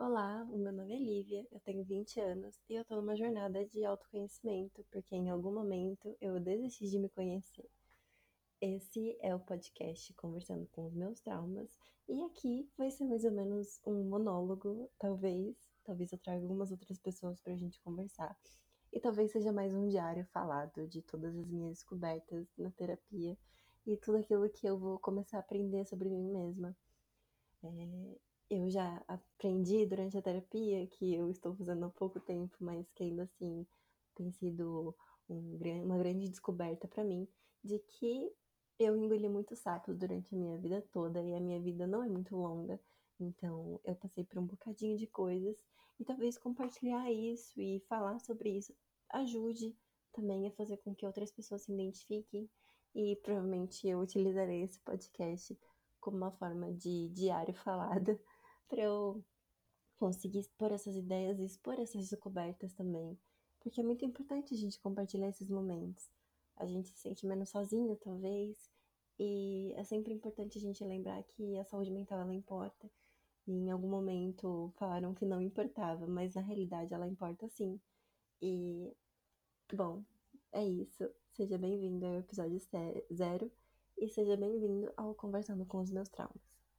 Olá, o meu nome é Lívia, eu tenho 20 anos e eu tô numa jornada de autoconhecimento, porque em algum momento eu desisti de me conhecer. Esse é o podcast Conversando com os Meus Traumas, e aqui vai ser mais ou menos um monólogo, talvez. Talvez eu traga algumas outras pessoas pra gente conversar. E talvez seja mais um diário falado de todas as minhas descobertas na terapia e tudo aquilo que eu vou começar a aprender sobre mim mesma. É, eu já aprendi durante a terapia, que eu estou fazendo há pouco tempo, mas que ainda assim tem sido um, uma grande descoberta para mim, de que eu engoli muitos sapos durante a minha vida toda e a minha vida não é muito longa. Então, eu passei por um bocadinho de coisas e talvez compartilhar isso e falar sobre isso ajude também a fazer com que outras pessoas se identifiquem e provavelmente eu utilizarei esse podcast como uma forma de diário falado para eu conseguir expor essas ideias e expor essas descobertas também. Porque é muito importante a gente compartilhar esses momentos. A gente se sente menos sozinho, talvez, e é sempre importante a gente lembrar que a saúde mental ela importa. E em algum momento falaram que não importava, mas na realidade ela importa sim. E, bom, é isso. Seja bem-vindo ao episódio zero e seja bem-vindo ao Conversando com os Meus Traumas.